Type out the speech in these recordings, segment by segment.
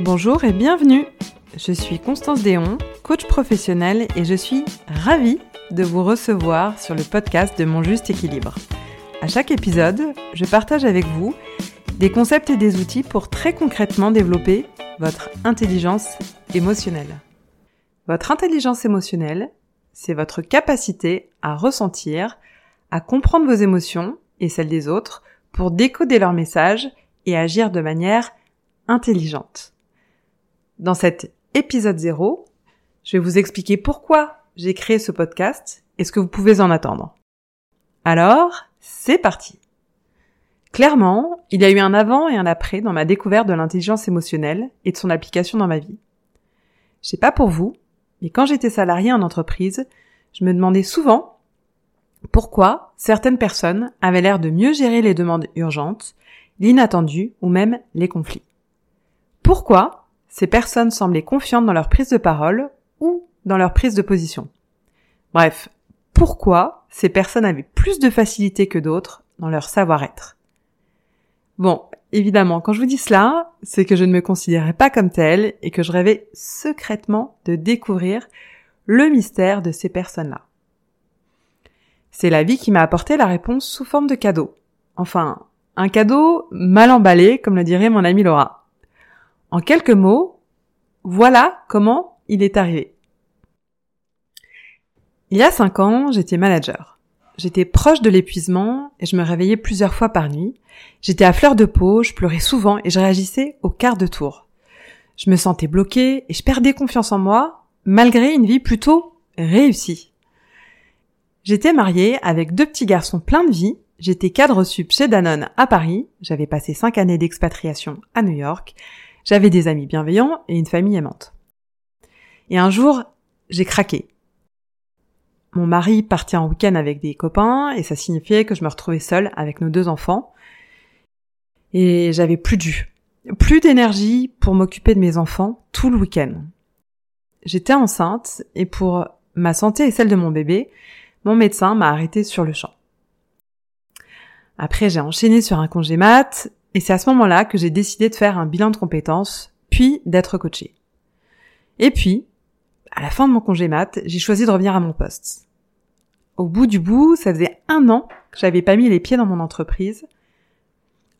Bonjour et bienvenue. Je suis Constance Déon, coach professionnel et je suis ravie de vous recevoir sur le podcast de Mon Juste Équilibre. À chaque épisode, je partage avec vous des concepts et des outils pour très concrètement développer votre intelligence émotionnelle. Votre intelligence émotionnelle, c'est votre capacité à ressentir, à comprendre vos émotions et celles des autres pour décoder leurs messages et agir de manière intelligente. Dans cet épisode 0, je vais vous expliquer pourquoi j'ai créé ce podcast et ce que vous pouvez en attendre. Alors, c'est parti. Clairement, il y a eu un avant et un après dans ma découverte de l'intelligence émotionnelle et de son application dans ma vie. Je sais pas pour vous, mais quand j'étais salarié en entreprise, je me demandais souvent pourquoi certaines personnes avaient l'air de mieux gérer les demandes urgentes, l'inattendu ou même les conflits. Pourquoi ces personnes semblaient confiantes dans leur prise de parole ou dans leur prise de position. Bref, pourquoi ces personnes avaient plus de facilité que d'autres dans leur savoir-être? Bon, évidemment, quand je vous dis cela, c'est que je ne me considérais pas comme telle et que je rêvais secrètement de découvrir le mystère de ces personnes-là. C'est la vie qui m'a apporté la réponse sous forme de cadeau. Enfin, un cadeau mal emballé, comme le dirait mon amie Laura. En quelques mots, voilà comment il est arrivé. Il y a cinq ans, j'étais manager. J'étais proche de l'épuisement et je me réveillais plusieurs fois par nuit. J'étais à fleur de peau, je pleurais souvent et je réagissais au quart de tour. Je me sentais bloquée et je perdais confiance en moi, malgré une vie plutôt réussie. J'étais mariée avec deux petits garçons pleins de vie, j'étais cadre sup chez Danone à Paris, j'avais passé cinq années d'expatriation à New York, j'avais des amis bienveillants et une famille aimante. Et un jour, j'ai craqué. Mon mari partit en week-end avec des copains et ça signifiait que je me retrouvais seule avec nos deux enfants. Et j'avais plus du, plus d'énergie pour m'occuper de mes enfants tout le week-end. J'étais enceinte et pour ma santé et celle de mon bébé, mon médecin m'a arrêté sur le champ. Après, j'ai enchaîné sur un congé mat, et c'est à ce moment-là que j'ai décidé de faire un bilan de compétences, puis d'être coachée. Et puis, à la fin de mon congé mat, j'ai choisi de revenir à mon poste. Au bout du bout, ça faisait un an que j'avais pas mis les pieds dans mon entreprise.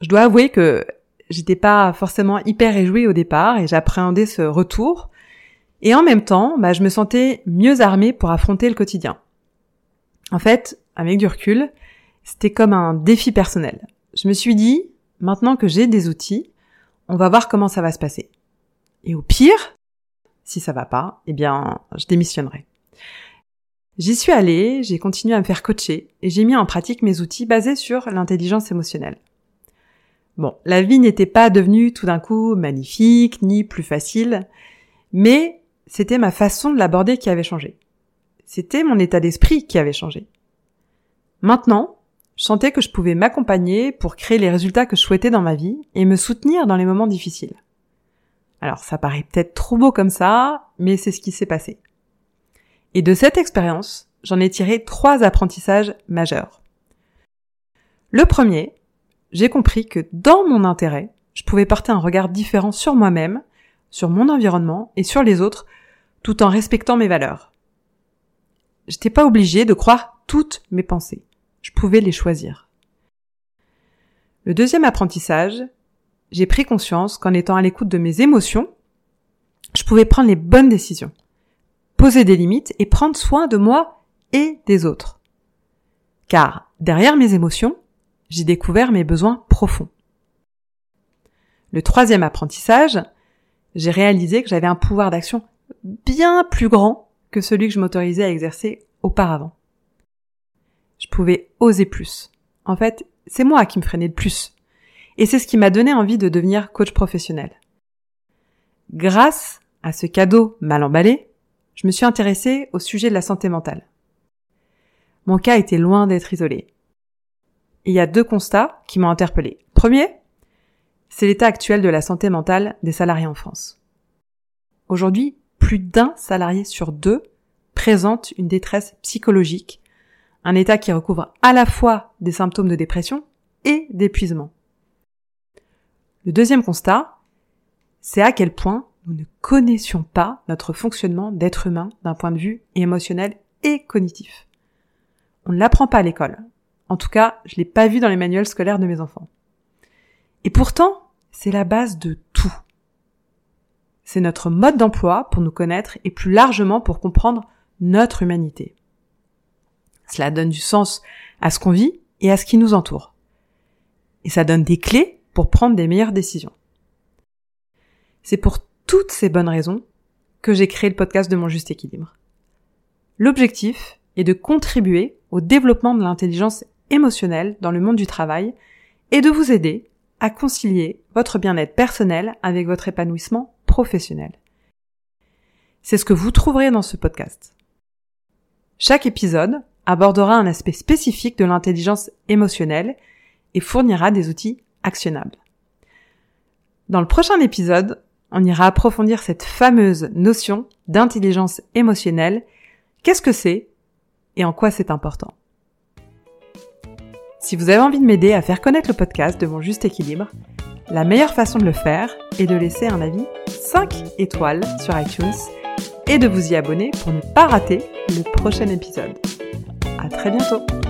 Je dois avouer que j'étais pas forcément hyper réjouie au départ et j'appréhendais ce retour. Et en même temps, bah, je me sentais mieux armée pour affronter le quotidien. En fait, avec du recul, c'était comme un défi personnel. Je me suis dit, maintenant que j'ai des outils, on va voir comment ça va se passer. Et au pire, si ça va pas, eh bien, je démissionnerai. J'y suis allée, j'ai continué à me faire coacher et j'ai mis en pratique mes outils basés sur l'intelligence émotionnelle. Bon, la vie n'était pas devenue tout d'un coup magnifique ni plus facile, mais c'était ma façon de l'aborder qui avait changé. C'était mon état d'esprit qui avait changé. Maintenant, je sentais que je pouvais m'accompagner pour créer les résultats que je souhaitais dans ma vie et me soutenir dans les moments difficiles. Alors ça paraît peut-être trop beau comme ça, mais c'est ce qui s'est passé. Et de cette expérience, j'en ai tiré trois apprentissages majeurs. Le premier, j'ai compris que dans mon intérêt, je pouvais porter un regard différent sur moi-même, sur mon environnement et sur les autres, tout en respectant mes valeurs. J'étais pas obligée de croire toutes mes pensées. Je pouvais les choisir. Le deuxième apprentissage, j'ai pris conscience qu'en étant à l'écoute de mes émotions, je pouvais prendre les bonnes décisions, poser des limites et prendre soin de moi et des autres. Car derrière mes émotions, j'ai découvert mes besoins profonds. Le troisième apprentissage, j'ai réalisé que j'avais un pouvoir d'action bien plus grand que celui que je m'autorisais à exercer auparavant. Je pouvais oser plus. En fait, c'est moi qui me freinais le plus. Et c'est ce qui m'a donné envie de devenir coach professionnel. Grâce à ce cadeau mal emballé, je me suis intéressée au sujet de la santé mentale. Mon cas était loin d'être isolé. il y a deux constats qui m'ont interpellé. Premier, c'est l'état actuel de la santé mentale des salariés en France. Aujourd'hui, plus d'un salarié sur deux présente une détresse psychologique, un état qui recouvre à la fois des symptômes de dépression et d'épuisement. Le deuxième constat, c'est à quel point nous ne connaissions pas notre fonctionnement d'être humain d'un point de vue émotionnel et cognitif. On ne l'apprend pas à l'école. En tout cas, je l'ai pas vu dans les manuels scolaires de mes enfants. Et pourtant, c'est la base de tout. C'est notre mode d'emploi pour nous connaître et plus largement pour comprendre notre humanité. Cela donne du sens à ce qu'on vit et à ce qui nous entoure. Et ça donne des clés pour prendre des meilleures décisions. C'est pour toutes ces bonnes raisons que j'ai créé le podcast de mon juste équilibre. L'objectif est de contribuer au développement de l'intelligence émotionnelle dans le monde du travail et de vous aider à concilier votre bien-être personnel avec votre épanouissement professionnel. C'est ce que vous trouverez dans ce podcast. Chaque épisode abordera un aspect spécifique de l'intelligence émotionnelle et fournira des outils actionnables. Dans le prochain épisode, on ira approfondir cette fameuse notion d'intelligence émotionnelle. Qu'est-ce que c'est et en quoi c'est important? Si vous avez envie de m'aider à faire connaître le podcast de mon juste équilibre, la meilleure façon de le faire est de laisser un avis 5 étoiles sur iTunes et de vous y abonner pour ne pas rater le prochain épisode. À très bientôt!